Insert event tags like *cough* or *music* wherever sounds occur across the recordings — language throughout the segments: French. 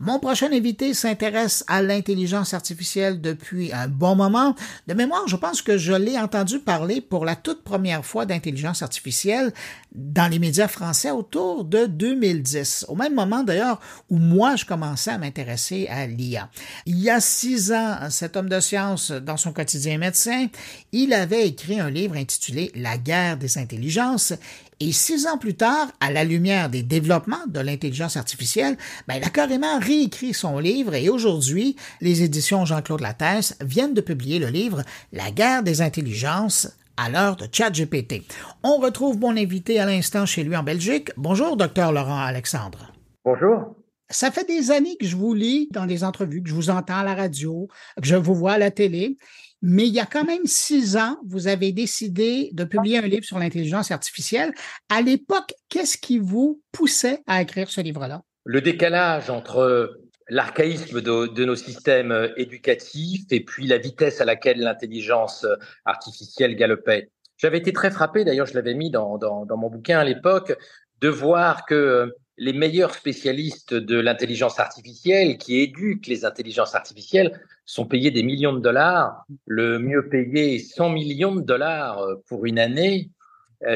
Mon prochain invité s'intéresse à l'intelligence artificielle depuis un bon moment. De mémoire, je pense que je l'ai entendu parler pour la toute première fois d'intelligence artificielle dans les médias français autour de 2010, au même moment d'ailleurs où moi je commençais à m'intéresser à l'IA. Il y a six ans, cet homme de science, dans son quotidien médecin, il avait écrit un livre intitulé La guerre des intelligences et six ans plus tard, à la lumière des développements de l'intelligence artificielle, ben, il a carrément réécrit son livre et aujourd'hui, les éditions Jean-Claude Lattès viennent de publier le livre La guerre des intelligences à l'heure de ChatGPT. On retrouve mon invité à l'instant chez lui en Belgique. Bonjour, docteur Laurent Alexandre. Bonjour. Ça fait des années que je vous lis dans des entrevues, que je vous entends à la radio, que je vous vois à la télé. Mais il y a quand même six ans, vous avez décidé de publier un livre sur l'intelligence artificielle. À l'époque, qu'est-ce qui vous poussait à écrire ce livre-là? Le décalage entre l'archaïsme de, nos systèmes euh, éducatifs et puis la vitesse à laquelle l'intelligence euh, artificielle galopait. J'avais été très frappé, d'ailleurs je l'avais mis dans, mon bouquin à l'époque, de voir que euh, les meilleurs spécialistes de l'intelligence artificielle qui éduquent les intelligences artificielles sont payés des millions de dollars. Le mieux payé 100 millions de dollars pour une année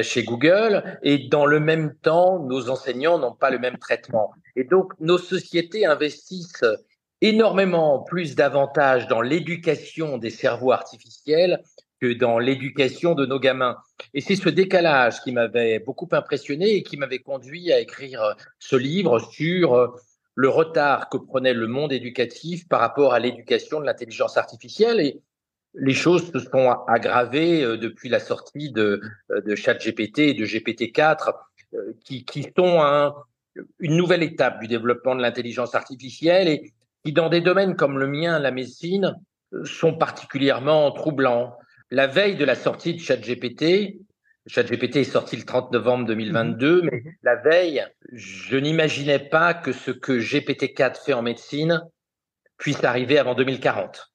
chez Google. Et dans le même temps, nos enseignants n'ont pas le même traitement. Et donc, nos sociétés investissent énormément plus d'avantages dans l'éducation des cerveaux artificiels dans l'éducation de nos gamins. Et c'est ce décalage qui m'avait beaucoup impressionné et qui m'avait conduit à écrire ce livre sur le retard que prenait le monde éducatif par rapport à l'éducation de l'intelligence artificielle. Et les choses se sont aggravées euh, depuis la sortie de, euh, ChatGPT et de GPT-4, euh, qui, sont un, une nouvelle étape du développement de l'intelligence artificielle et qui, dans des domaines comme le mien, la médecine, sont particulièrement troublants. La veille de la sortie de ChatGPT, ChatGPT est sorti le 30 novembre 2022, mhm. mais la veille, je n'imaginais pas que ce que GPT-4 fait en médecine puisse arriver avant 2040.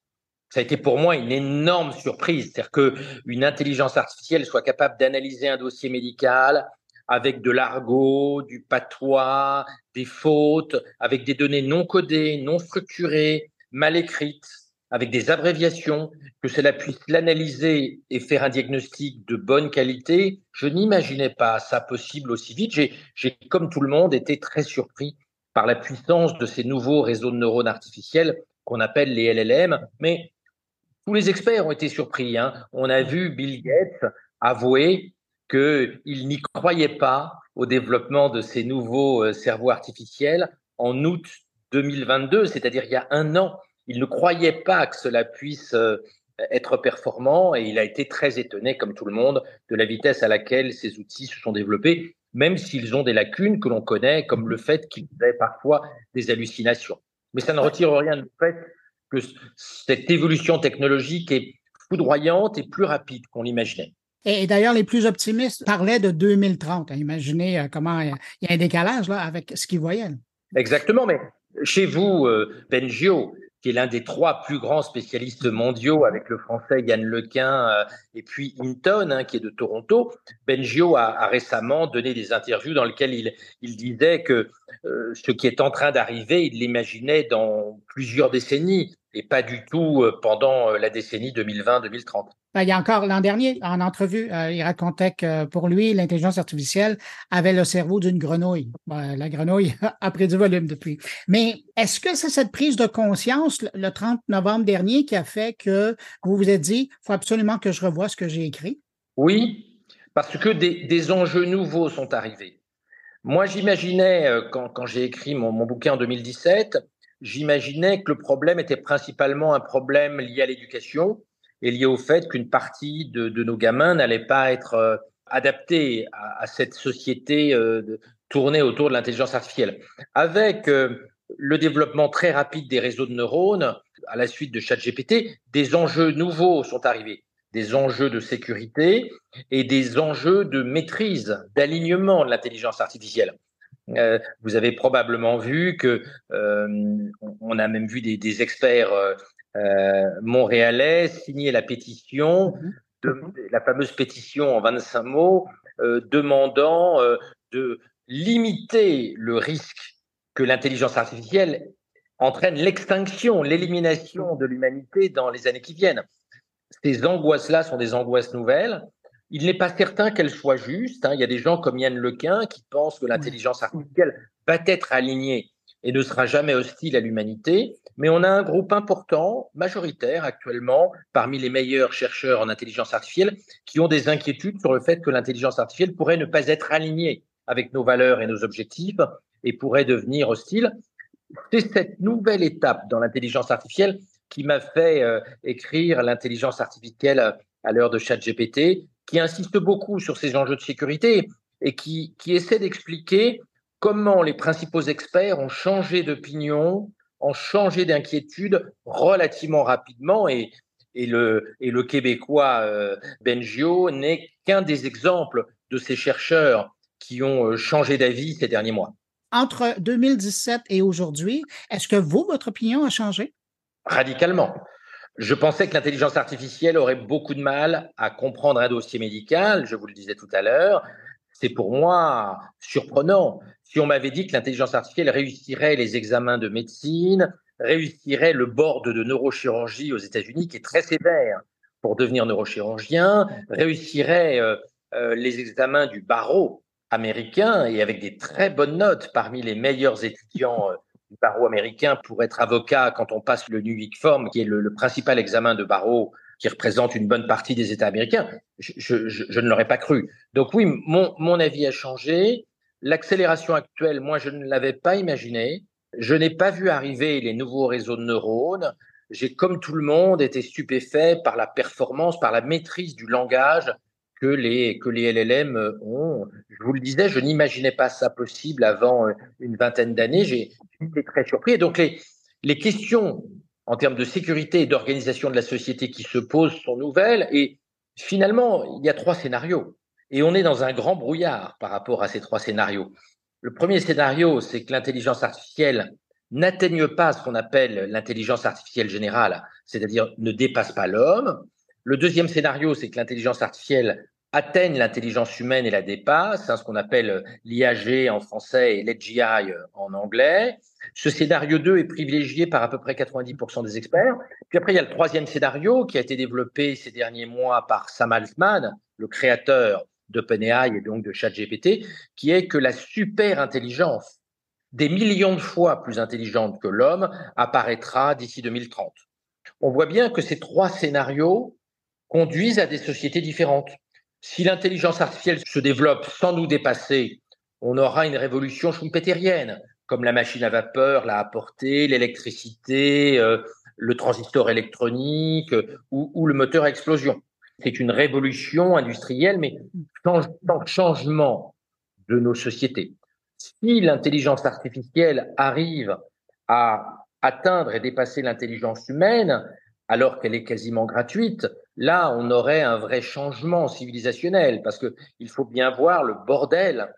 Ça a été pour moi une énorme surprise, c'est-à-dire qu'une intelligence artificielle soit capable d'analyser un dossier médical, avec de l'argot, du patois, des fautes, avec des données non codées, non structurées, mal écrites, avec des abréviations, que cela puisse l'analyser et faire un diagnostic de bonne qualité, je n'imaginais pas ça possible aussi vite. J'ai, comme tout le monde, été très surpris par la puissance de ces nouveaux réseaux de neurones artificiels qu'on appelle les LLM. Mais tous les experts ont été surpris. Hein. On a vu Bill Gates avouer qu'il n'y croyait pas au développement de ces nouveaux euh, cerveaux artificiels en août 2022, c'est-à-dire il y a un an. Il ne croyait pas que cela puisse euh, être performant et il a été très étonné, comme tout le monde, de la vitesse à laquelle ces outils se sont développés, même s'ils ont des lacunes que l'on connaît, comme le fait qu'ils aient parfois des hallucinations. Mais ça ne retire rien du fait que cette évolution technologique est foudroyante et plus rapide qu'on l'imaginait. Et, d'ailleurs, les plus optimistes parlaient de 2030. Imaginez euh, comment il y a un décalage là, avec ce qu'ils voyaient. Exactement, mais chez vous, euh, Bengio, qui est l'un des trois plus grands spécialistes mondiaux avec le français Yann Lequin euh, et puis Hinton, hein, qui est de Toronto. Bengio a, récemment donné des interviews dans lesquelles il, il disait que ce qui est en train d'arriver, il l'imaginait dans plusieurs décennies et pas du tout pendant la décennie 2020-2030. Ben, il y a encore l'an dernier, en entrevue, euh, il racontait que pour lui, l'intelligence artificielle avait le cerveau d'une grenouille. Ben, la grenouille *laughs* a pris du volume depuis. Mais est-ce que c'est cette prise de conscience le 30 novembre dernier qui a fait que vous vous êtes dit, il faut absolument que je revoie ce que j'ai écrit? Oui, parce que des, enjeux nouveaux sont arrivés. Moi, j'imaginais, euh, quand, quand j'ai écrit mon, mon bouquin en 2017, j'imaginais que le problème était principalement un problème lié à l'éducation est lié au fait qu'une partie de, nos gamins n'allait pas être euh, adaptés à, à, cette société euh, tournée autour de l'intelligence artificielle. Avec euh, le développement très rapide des réseaux de neurones, à la suite de ChatGPT, des enjeux nouveaux sont arrivés, des enjeux de sécurité et des enjeux de maîtrise, d'alignement de l'intelligence artificielle. Euh, vous avez probablement vu que euh, on a même vu des, des experts euh, montréalais signer la pétition, mhm. de, mhm. la fameuse pétition en 25 mots, demandant de limiter le risque que l'intelligence artificielle entraîne l'extinction, l'élimination de l'humanité dans les années qui viennent. Ces angoisses-là sont des angoisses nouvelles. Il n'est pas certain qu'elles soient justes. Hein. Il y a des gens comme Yann Lequin qui pensent que l'intelligence artificielle va être alignée et ne sera jamais hostile à l'humanité. Mais on a un groupe important, majoritaire actuellement, parmi les meilleurs chercheurs en intelligence artificielle, qui ont des inquiétudes sur le fait que l'intelligence artificielle pourrait ne pas être alignée avec nos valeurs et nos objectifs et pourrait devenir hostile. C'est cette nouvelle étape dans l'intelligence artificielle qui m'a fait euh, écrire l'intelligence artificielle à l'heure de ChatGPT, qui insiste beaucoup sur ces enjeux de sécurité et qui, qui essaie d'expliquer comment les principaux experts ont changé d'opinion, ont changé d'inquiétude relativement rapidement et, et, le, et le Québécois euh, Bengio n'est qu'un des exemples de ces chercheurs qui ont euh, changé d'avis ces derniers mois. Entre 2017 et aujourd'hui, est-ce que vous, votre opinion a changé? Radicalement. Je pensais que l'intelligence artificielle aurait beaucoup de mal à comprendre un dossier médical, je vous le disais tout à l'heure. C'est pour moi surprenant. Si on m'avait dit que l'intelligence artificielle réussirait les examens de médecine, réussirait le board de neurochirurgie aux États-Unis, qui est très sévère pour devenir neurochirurgien, réussirait euh, euh, les examens du barreau américain et avec des très bonnes notes parmi les meilleurs étudiants euh, du barreau américain pour être avocat quand on passe le New York Form, qui est le, principal examen de barreau qui représente une bonne partie des États américains. Je, ne l'aurais pas cru. Donc oui, mon, mon avis a changé. L'accélération actuelle, moi, je ne l'avais pas imaginé. Je n'ai pas vu arriver les nouveaux réseaux de neurones. J'ai, comme tout le monde, été stupéfait par la performance, par la maîtrise du langage que les, que les LLM ont. Je vous le disais, je n'imaginais pas ça possible avant une vingtaine d'années. J'ai été très surpris. Et donc, les, les questions en termes de sécurité et d'organisation de la société qui se posent sont nouvelles. Et finalement, il y a trois scénarios. Et on est dans un grand brouillard par rapport à ces trois scénarios. Le premier scénario, c'est que l'intelligence artificielle n'atteigne pas ce qu'on appelle l'intelligence artificielle générale, c'est-à-dire ne dépasse pas l'homme. Le deuxième scénario, c'est que l'intelligence artificielle atteigne l'intelligence humaine et la dépasse, ce qu'on appelle l'IAG en français et l'AGI en anglais. Ce scénario 2 est privilégié par à peu près 90% des experts. Puis après, il y a le troisième scénario qui a été développé ces derniers mois par Sam Altman, le créateur d'OpenAI et donc de ChatGPT, qui est que la super intelligence, des millions de fois plus intelligente que l'homme, apparaîtra d'ici 2030. On voit bien que ces trois scénarios conduisent à des sociétés différentes. Si l'intelligence artificielle se développe sans nous dépasser, on aura une révolution schumpeterienne, comme la machine à vapeur l'a apporté, l'électricité, euh, le transistor électronique euh, ou, le moteur à explosion. C'est une révolution industrielle, mais sans changement de nos sociétés. Si l'intelligence artificielle arrive à atteindre et dépasser l'intelligence humaine, alors qu'elle est quasiment gratuite, là, on aurait un vrai changement civilisationnel, parce qu'il faut bien voir le bordel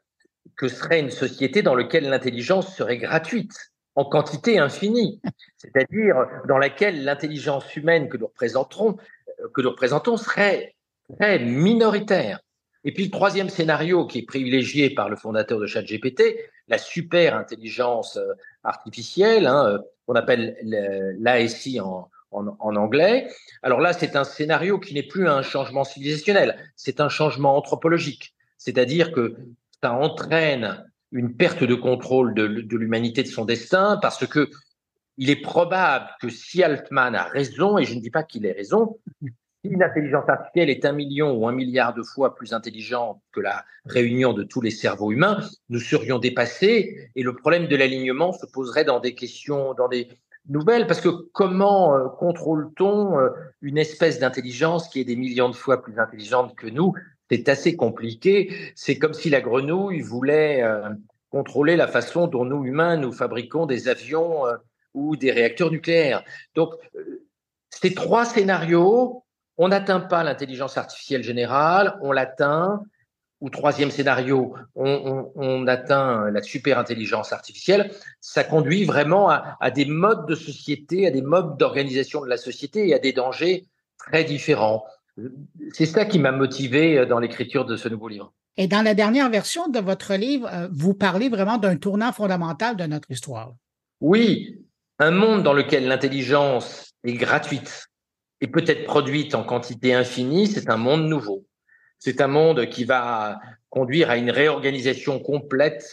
que serait une société dans laquelle l'intelligence serait gratuite en quantité infinie, c'est-à-dire dans laquelle l'intelligence humaine que nous euh, représentons serait très minoritaire. Et puis le troisième scénario qui est privilégié par le fondateur de ChatGPT, la super intelligence euh, artificielle, hein, euh, qu'on appelle l'ASI en, en, anglais. Alors là, c'est un scénario qui n'est plus un changement civilisationnel, c'est un changement anthropologique. C'est-à-dire que ça entraîne une perte de contrôle de, l'humanité de son destin parce que il est probable que si Altman a raison, et je ne dis pas qu'il ait raison, si une intelligence artificielle est un million ou un milliard de fois plus intelligente que la réunion de tous les cerveaux humains, nous serions dépassés et le problème de l'alignement se poserait dans des questions, dans des nouvelle, parce que comment euh, contrôle-t-on euh, une espèce d'intelligence qui est des millions de fois plus intelligente que nous? C'est assez compliqué. C'est comme si la grenouille voulait euh, contrôler la façon dont nous, humains, nous fabriquons des avions ou des réacteurs nucléaires. Donc, ces trois scénarios, on n'atteint pas l'intelligence artificielle générale, on l'atteint, ou troisième scénario, on, atteint la super intelligence artificielle, ça conduit vraiment à, des modes de société, à des modes d'organisation de la société et à des dangers très différents. C'est ça qui m'a motivé dans l'écriture de ce nouveau livre. Et dans la dernière version de votre livre, euh, vous parlez vraiment d'un tournant fondamental de notre histoire. Oui, Un monde dans lequel l'intelligence est gratuite et peut être produite en quantité infinie, c'est un monde nouveau. C'est un monde qui va conduire à une réorganisation complète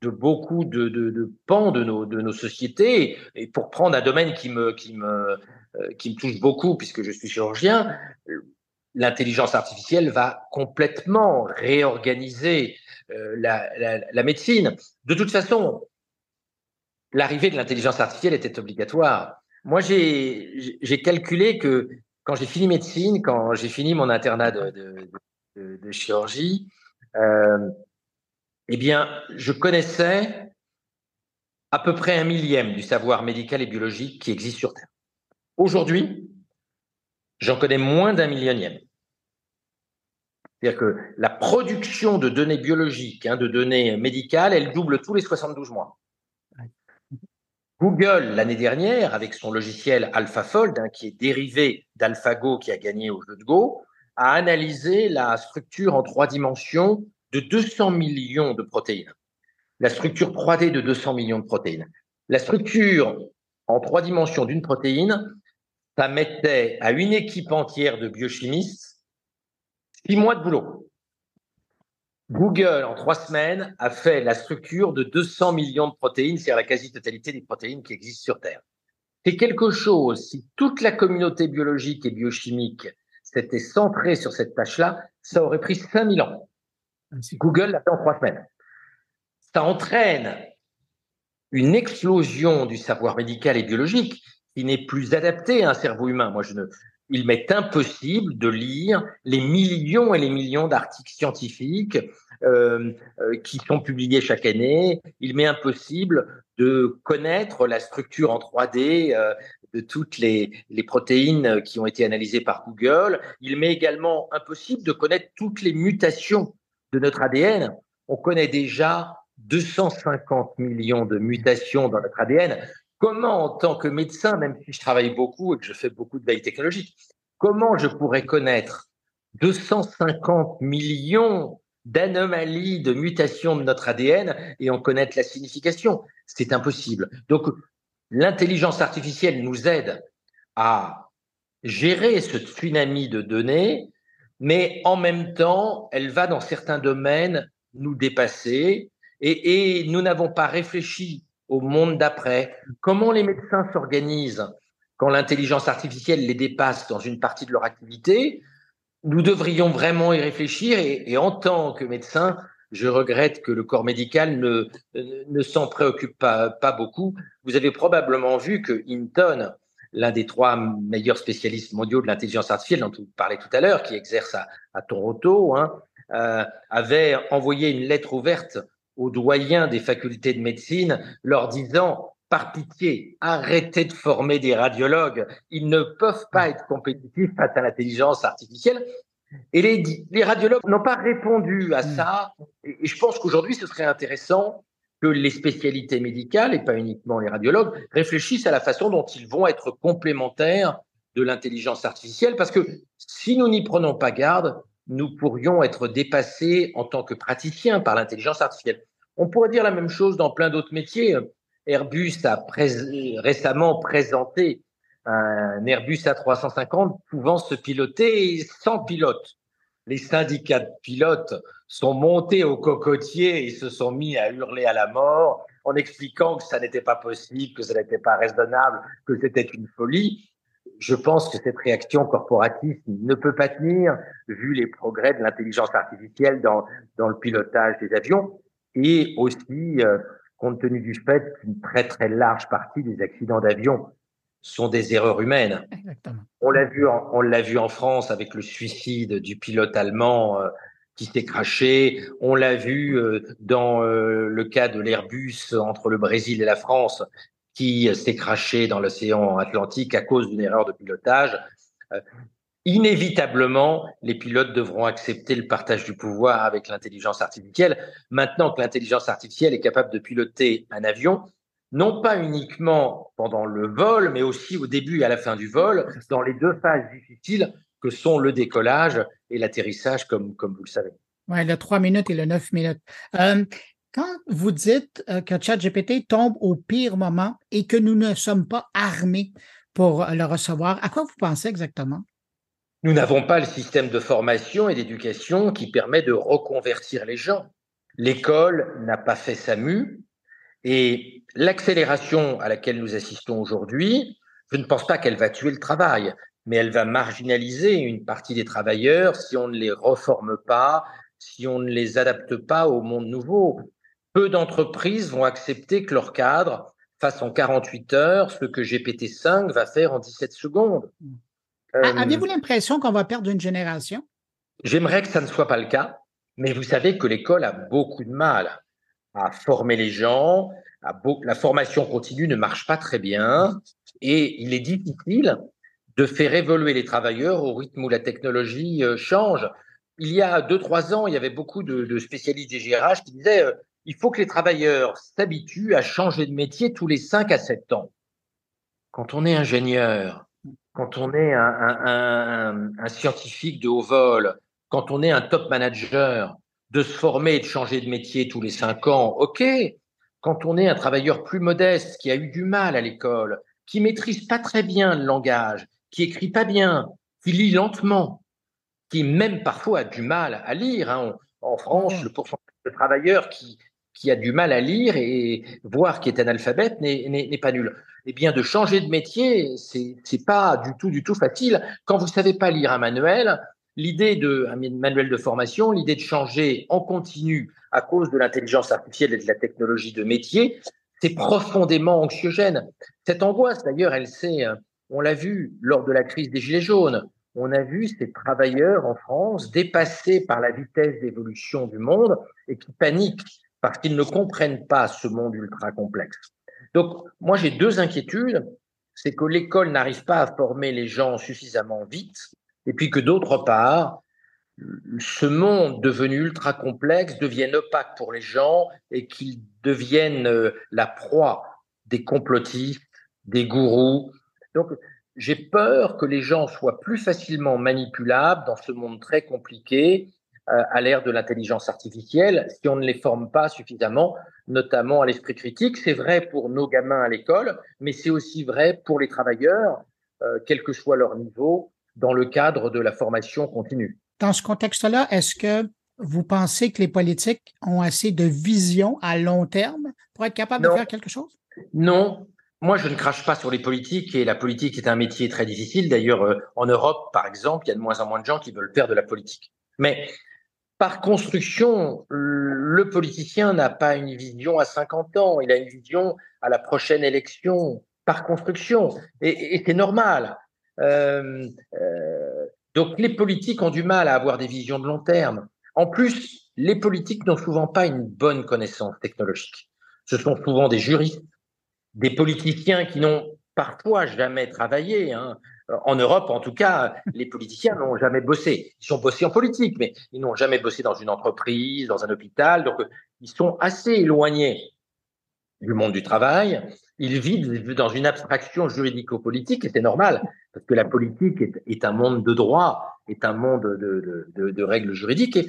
de beaucoup de, pans de nos, sociétés. Et pour prendre un domaine euh, qui me touche beaucoup, puisque je suis chirurgien, l'intelligence artificielle va complètement réorganiser euh, la, médecine. De toute façon, l'arrivée de l'intelligence artificielle était obligatoire. Moi, j'ai calculé que quand j'ai fini médecine, quand j'ai fini mon internat de, de, de, chirurgie, euh, eh bien, je connaissais à peu près un millième du savoir médical et biologique qui existe sur Terre. Aujourd'hui, j'en connais moins d'un millionième. C'est-à-dire que la production de données biologiques, hein, de données médicales, elle double tous les 72 mois. Google, l'année dernière, avec son logiciel AlphaFold, hein, qui est dérivé d'AlphaGo qui a gagné au jeu de Go, a analysé la structure en trois dimensions de 200 millions de protéines. La structure 3D de 200 millions de protéines. La structure en trois dimensions d'une protéine, ça mettait à une équipe entière de biochimistes six mois de boulot. Google, en trois semaines, a fait la structure de 200 millions de protéines, c'est-à-dire la quasi-totalité des protéines qui existent sur Terre. C'est quelque chose, si toute la communauté biologique et biochimique s'était centrée sur cette tâche-là, ça aurait pris 5000 ans. Google l'a fait en trois semaines. Ça entraîne une explosion du savoir médical et biologique qui n'est plus adapté à un cerveau humain. Moi, je ne, il m'est impossible de lire les millions et les millions d'articles scientifiques euh, euh, qui sont publiés chaque année. Il m'est impossible de connaître la structure en 3D euh, de toutes les, les, protéines qui ont été analysées par Google. Il m'est également impossible de connaître toutes les mutations de notre ADN. On connaît déjà 250 millions de mutations dans notre ADN. Comment, en tant que médecin, même si je travaille beaucoup et que je fais beaucoup de veille technologique, comment je pourrais connaître 250 millions d'anomalies, de mutations de notre ADN et en connaître la signification? C'est impossible. Donc, l'intelligence artificielle nous aide à gérer ce tsunami de données, mais en même temps, elle va dans certains domaines nous dépasser et, et nous n'avons pas réfléchi au monde d'après, comment les médecins s'organisent quand l'intelligence artificielle les dépasse dans une partie de leur activité, nous devrions vraiment y réfléchir et, en tant que médecin, je regrette que le corps médical ne, ne s'en préoccupe pas, pas beaucoup. Vous avez probablement vu que Hinton, l'un des trois meilleurs spécialistes mondiaux de l'intelligence artificielle dont vous parlez tout à l'heure, qui exerce à, Toronto, hein, euh, avait envoyé une lettre ouverte aux doyens des facultés de médecine, leur disant par pitié, arrêtez de former des radiologues. Ils ne peuvent pas être compétitifs face à l'intelligence artificielle. Et les, les radiologues n'ont pas répondu à ça. Et, je pense qu'aujourd'hui, ce serait intéressant que les spécialités médicales, et pas uniquement les radiologues, réfléchissent à la façon dont ils vont être complémentaires de l'intelligence artificielle, parce que si nous n'y prenons pas garde, nous pourrions être dépassés en tant que praticiens par l'intelligence artificielle. On pourrait dire la même chose dans plein d'autres métiers. Airbus a récemment présenté un Airbus A350 pouvant se piloter sans pilote. Les syndicats de pilotes sont montés au cocotier et se sont mis à hurler à la mort en expliquant que ça n'était pas possible, que ça n'était pas raisonnable, que c'était une folie je pense que cette réaction corporatiste ne peut pas tenir vu les progrès de l'intelligence artificielle dans, dans le pilotage des avions et aussi euh, compte tenu du fait qu'une très très large partie des accidents d'avion sont des erreurs humaines. Exactement. On l'a vu, en, on l'a vu en France avec le suicide du pilote allemand euh, qui s'est craché. On l'a vu euh, dans le cas de l'Airbus entre le Brésil et la France qui s'est craché dans l'océan Atlantique à cause d'une erreur de pilotage. Euh, inévitablement, les pilotes devront accepter le partage du pouvoir avec l'intelligence artificielle. Maintenant que l'intelligence artificielle est capable de piloter un avion, non pas uniquement pendant le vol, mais aussi au début et à la fin du vol, dans les deux phases difficiles que sont le décollage et l'atterrissage, comme, comme vous le savez. Oui, le 3 minutes et le 9 minutes. Euh, Quand vous dites euh, que ChatGPT tombe au pire moment et que nous ne sommes pas armés pour le recevoir, à quoi vous pensez exactement? Nous n'avons pas le système de formation et d'éducation qui permet de reconvertir les gens. L'école n'a pas fait sa mue et l'accélération à laquelle nous assistons aujourd'hui, je ne pense pas qu'elle va tuer le travail, mais elle va marginaliser une partie des travailleurs si on ne les reforme pas, si on ne les adapte pas au monde nouveau. Peu d'entreprises vont accepter que leur cadre fasse en 48 heures ce que GPT-5 va faire en 17 secondes. Euh, avez-vous l'impression qu'on va perdre une génération? J'aimerais que ça ne soit pas le cas, mais vous savez que l'école a beaucoup de mal à former les gens. la formation continue ne marche pas très bien et il est difficile de faire évoluer les travailleurs au rythme où la technologie euh, change. Il y a deux, trois ans, il y avait beaucoup de, spécialistes des GRH qui disaient euh, il faut que les travailleurs s'habituent à changer de métier tous les 5 à 7 ans. Quand on est ingénieur, quand on est un, scientifique de haut vol, quand on est un top manager, de se former et de changer de métier tous les 5 ans, ok. Quand on est un travailleur plus modeste qui a eu du mal à l'école, qui maîtrise pas très bien le langage, qui écrit pas bien, qui lit lentement, qui même parfois a du mal à lire. Hein. En France, le pourcentage de travailleurs qui, qui a du mal à lire et voir qui est analphabète n'est pas nul. Eh bien, de changer de métier, c'est pas du tout, du tout facile. Quand vous savez pas lire un manuel, l'idée de un manuel de formation, l'idée de changer en continu à cause de l'intelligence artificielle et de la technologie de métier, c'est profondément anxiogène. Cette angoisse, d'ailleurs, elle s'est, on l'a vu lors de la crise des Gilets jaunes. On a vu ces travailleurs en France dépassés par la vitesse d'évolution du monde et qui paniquent parce qu'ils ne comprennent pas ce monde ultra complexe. Donc, moi, j'ai deux inquiétudes. C'est que l'école n'arrive pas à former les gens suffisamment vite, et puis que d'autre part, ce monde devenu ultra complexe devienne opaque pour les gens et qu'ils deviennent euh, la proie des complotistes, des gourous. Donc, j'ai peur que les gens soient plus facilement manipulables dans ce monde très compliqué à l'ère de l'intelligence artificielle si on ne les forme pas suffisamment, notamment à l'esprit critique. C'est vrai pour nos gamins à l'école, mais c'est aussi vrai pour les travailleurs, euh, quel que soit leur niveau, dans le cadre de la formation continue. Dans ce contexte-là, est-ce que vous pensez que les politiques ont assez de vision à long terme pour être capables de faire quelque chose? Non. Moi, je ne crache pas sur les politiques et la politique est un métier très difficile. D'ailleurs, euh, en Europe, par exemple, il y a de moins en moins de gens qui veulent faire de la politique. Mais par construction, le politicien n'a pas une vision à 50 ans, il a une vision à la prochaine élection, par construction. Et, c'est normal. Euh, euh, donc les politiques ont du mal à avoir des visions de long terme. En plus, les politiques n'ont souvent pas une bonne connaissance technologique. Ce sont souvent des juristes, des politiciens qui n'ont parfois jamais travaillé. Hein. En Europe, en tout cas, les politiciens n'ont jamais bossé. Ils sont bossés en politique, mais ils n'ont jamais bossé dans une entreprise, dans un hôpital. Donc, ils sont assez éloignés du monde du travail. Ils vivent dans une abstraction juridico-politique et c'est normal, parce que la politique est, un monde de droit, est un monde de, de, de règles juridiques. Et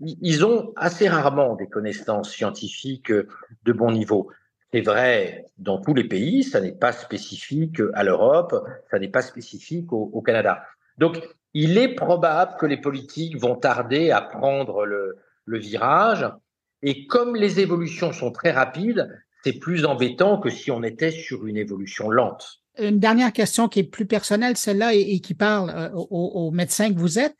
ils ont assez rarement des connaissances scientifiques de bon niveau. C'est vrai dans tous les pays, ça n'est pas spécifique à l'Europe, ça n'est pas spécifique au, Canada. Donc, il est probable que les politiques vont tarder à prendre le, virage. Et comme les évolutions sont très rapides, c'est plus embêtant que si on était sur une évolution lente. Une dernière question qui est plus personnelle, celle-là, et, qui parle euh, aux médecins que vous êtes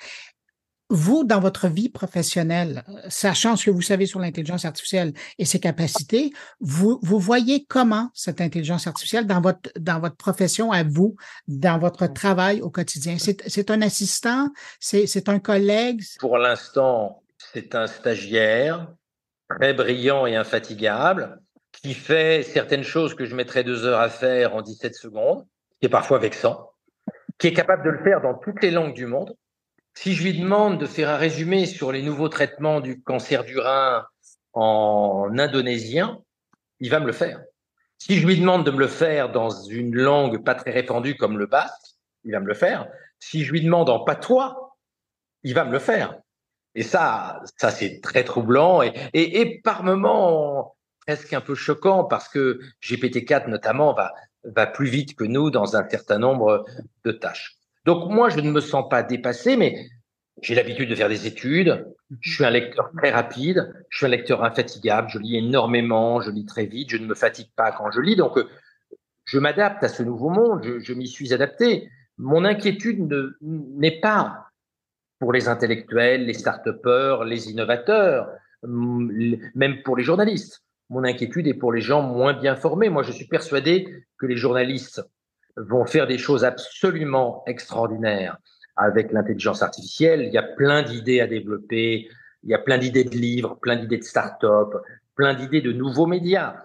vous, dans votre vie professionnelle, sachant ce que vous savez sur l'intelligence artificielle et ses capacités, vous, vous voyez comment cette intelligence artificielle dans votre, dans votre profession à vous, dans votre travail au quotidien? C'est un assistant? C'est un collègue? Pour l'instant, c'est un stagiaire très brillant et infatigable qui fait certaines choses que je mettrais deux heures à faire en 17 secondes, qui est parfois vexant, qui est capable de le faire dans toutes les langues du monde si je lui demande de faire un résumé sur les nouveaux traitements du cancer du rein en indonésien, il va me le faire. Si je lui demande de me le faire dans une langue pas très répandue comme le basque, il va me le faire. Si je lui demande en patois, il va me le faire. Et ça, ça c'est très troublant et, par moments presque un peu choquant parce que GPT-4 notamment va plus vite que nous dans un certain nombre de tâches. Donc moi, je ne me sens pas dépassé, mais j'ai l'habitude de faire des études. Je suis un lecteur très rapide. Je suis un lecteur infatigable. Je lis énormément. Je lis très vite. Je ne me fatigue pas quand je lis. Donc, je m'adapte à ce nouveau monde. Je, je m'y suis adapté. Mon inquiétude n'est pas pour les intellectuels, les start-upers, les innovateurs, même pour les journalistes. Mon inquiétude est pour les gens moins bien formés. Moi, je suis persuadé que les journalistes vont faire des choses absolument extraordinaires avec l'intelligence artificielle. Il y a plein d'idées à développer, il y a plein d'idées de livres, plein d'idées de start-up, plein d'idées de nouveaux médias.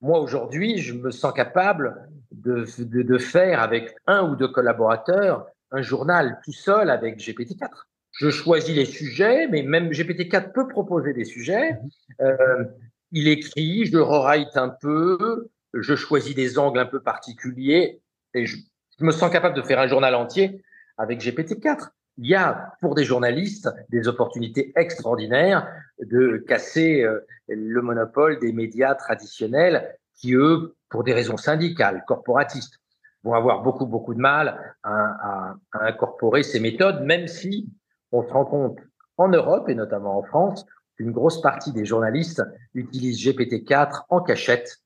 Moi, aujourd'hui, je me sens capable de, de, faire avec un ou deux collaborateurs un journal tout seul avec GPT-4. Je choisis les sujets, mais même GPT-4 peut proposer des sujets. Euh, il écrit, je rewrite un peu, je choisis des angles un peu particuliers et je, me sens capable de faire un journal entier avec GPT-4. Il y a pour des journalistes des opportunités extraordinaires de casser euh, le monopole des médias traditionnels qui, eux, pour des raisons syndicales, corporatistes, vont avoir beaucoup, beaucoup de mal à incorporer ces méthodes, même si on se rend compte en Europe et notamment en France qu'une grosse partie des journalistes utilisent GPT-4 en cachette,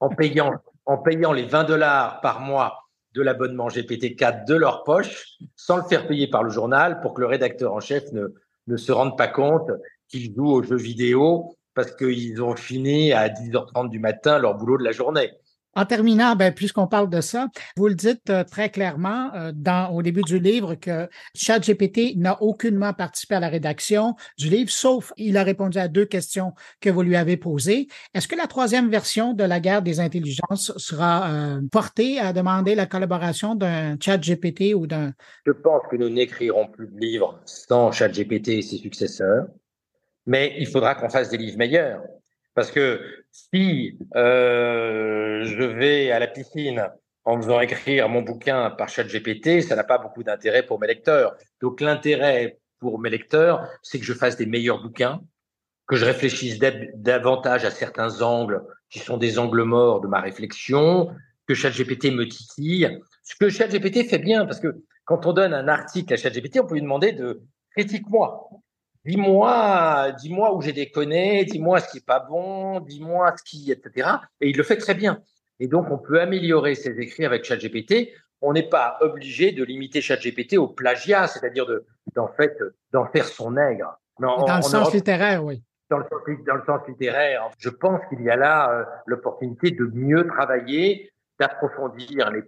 en payant, en payant les 20 dollars par mois de l'abonnement GPT-4 de leur poche sans le faire payer par le journal pour que le rédacteur en chef ne, ne se rende pas compte qu'ils jouent aux jeux vidéo parce qu'ils ont fini à 10h30 du matin leur boulot de la journée. En terminant, ben, puisqu'on parle de ça, vous le dites euh, très clairement euh, au début du livre que ChatGPT n'a aucunement participé à la rédaction du livre, sauf il a répondu à deux questions que vous lui avez posées. Est-ce que la troisième version de la guerre des intelligences sera euh, portée à demander la collaboration d'un ChatGPT ou d'un... Je pense que nous n'écrirons plus de livres sans ChatGPT et ses successeurs, mais il faudra qu'on fasse des livres meilleurs. Parce que si euh, je vais à la piscine en faisant écrire mon bouquin par ChatGPT, ça n'a pas beaucoup d'intérêt pour mes lecteurs. Donc l'intérêt pour mes lecteurs, c'est que je fasse des meilleurs bouquins, que je réfléchisse davantage à certains angles qui sont des angles morts de ma réflexion, que ChatGPT me titille. Ce que ChatGPT fait bien, parce que quand on donne un article à ChatGPT, on peut lui demander de critique-moi dis-moi, dis-moi où j'ai déconné, dis-moi ce qui est pas bon, dis-moi ce qui, etc. Et il le fait très bien. Et donc, on peut améliorer ses écrits avec ChatGPT. On n'est pas obligé de limiter ChatGPT au plagiat, c'est-à-dire de, d'en fait, d'en faire son nègre. dans le sens littéraire, oui. Dans le, dans le, sens littéraire, je pense qu'il y a là euh, l'opportunité de mieux travailler, d'approfondir les,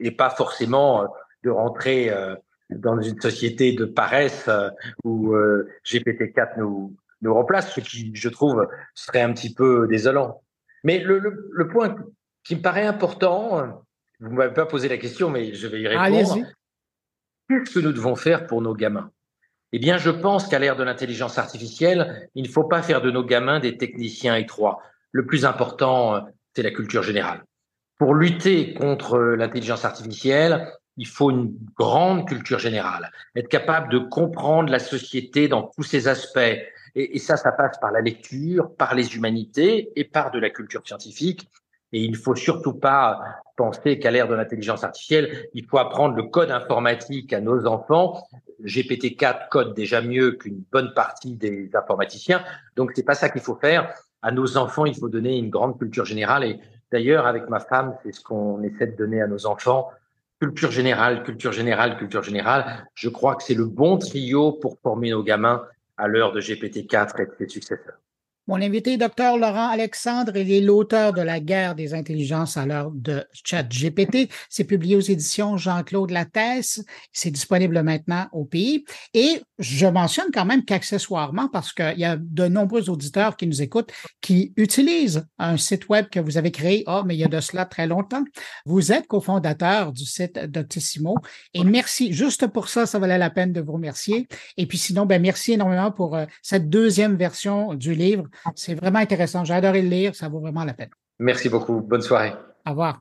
et pas forcément euh, de rentrer euh, dans une société de paresse euh, où euh, GPT-4 nous, nous remplace, ce qui, je trouve, serait un petit peu désolant. Mais le, le, le point qui me paraît important, vous ne m'avez pas posé la question, mais je vais y répondre. Qu'est-ce que nous devons faire pour nos gamins? Eh bien, je pense qu'à l'ère de l'intelligence artificielle, il ne faut pas faire de nos gamins des techniciens étroits. Le plus important, c'est la culture générale. Pour lutter contre l'intelligence artificielle, il faut une grande culture générale, être capable de comprendre la société dans tous ses aspects. Et, ça, ça passe par la lecture, par les humanités et par de la culture scientifique. Et il ne faut surtout pas penser qu'à l'ère de l'intelligence artificielle, il faut apprendre le code informatique à nos enfants. GPT-4 code déjà mieux qu'une bonne partie des informaticiens. Donc, c'est pas ça qu'il faut faire. À nos enfants, il faut donner une grande culture générale. Et d'ailleurs, avec ma femme, c'est ce qu'on essaie de donner à nos enfants culture générale, culture générale, culture générale. Je crois que c'est le bon trio pour former nos gamins à l'heure de GPT-4 et de ses successeurs. Mon invité, Dr Laurent Alexandre, il est l'auteur de La guerre des intelligences à l'heure de ChatGPT. C'est publié aux éditions Jean-Claude Lattès. C'est disponible maintenant au pays. Et je mentionne quand même qu'accessoirement, parce qu'il y a de nombreux auditeurs qui nous écoutent, qui utilisent un site web que vous avez créé, oh, mais il y a de cela très longtemps. Vous êtes cofondateur du site Doctissimo. Et merci. Juste pour ça, ça valait la peine de vous remercier. Et puis sinon, ben, merci énormément pour euh, cette deuxième version du livre c'est vraiment intéressant. J'ai adoré le lire. Ça vaut vraiment la peine. Merci beaucoup. Bonne soirée. Au revoir.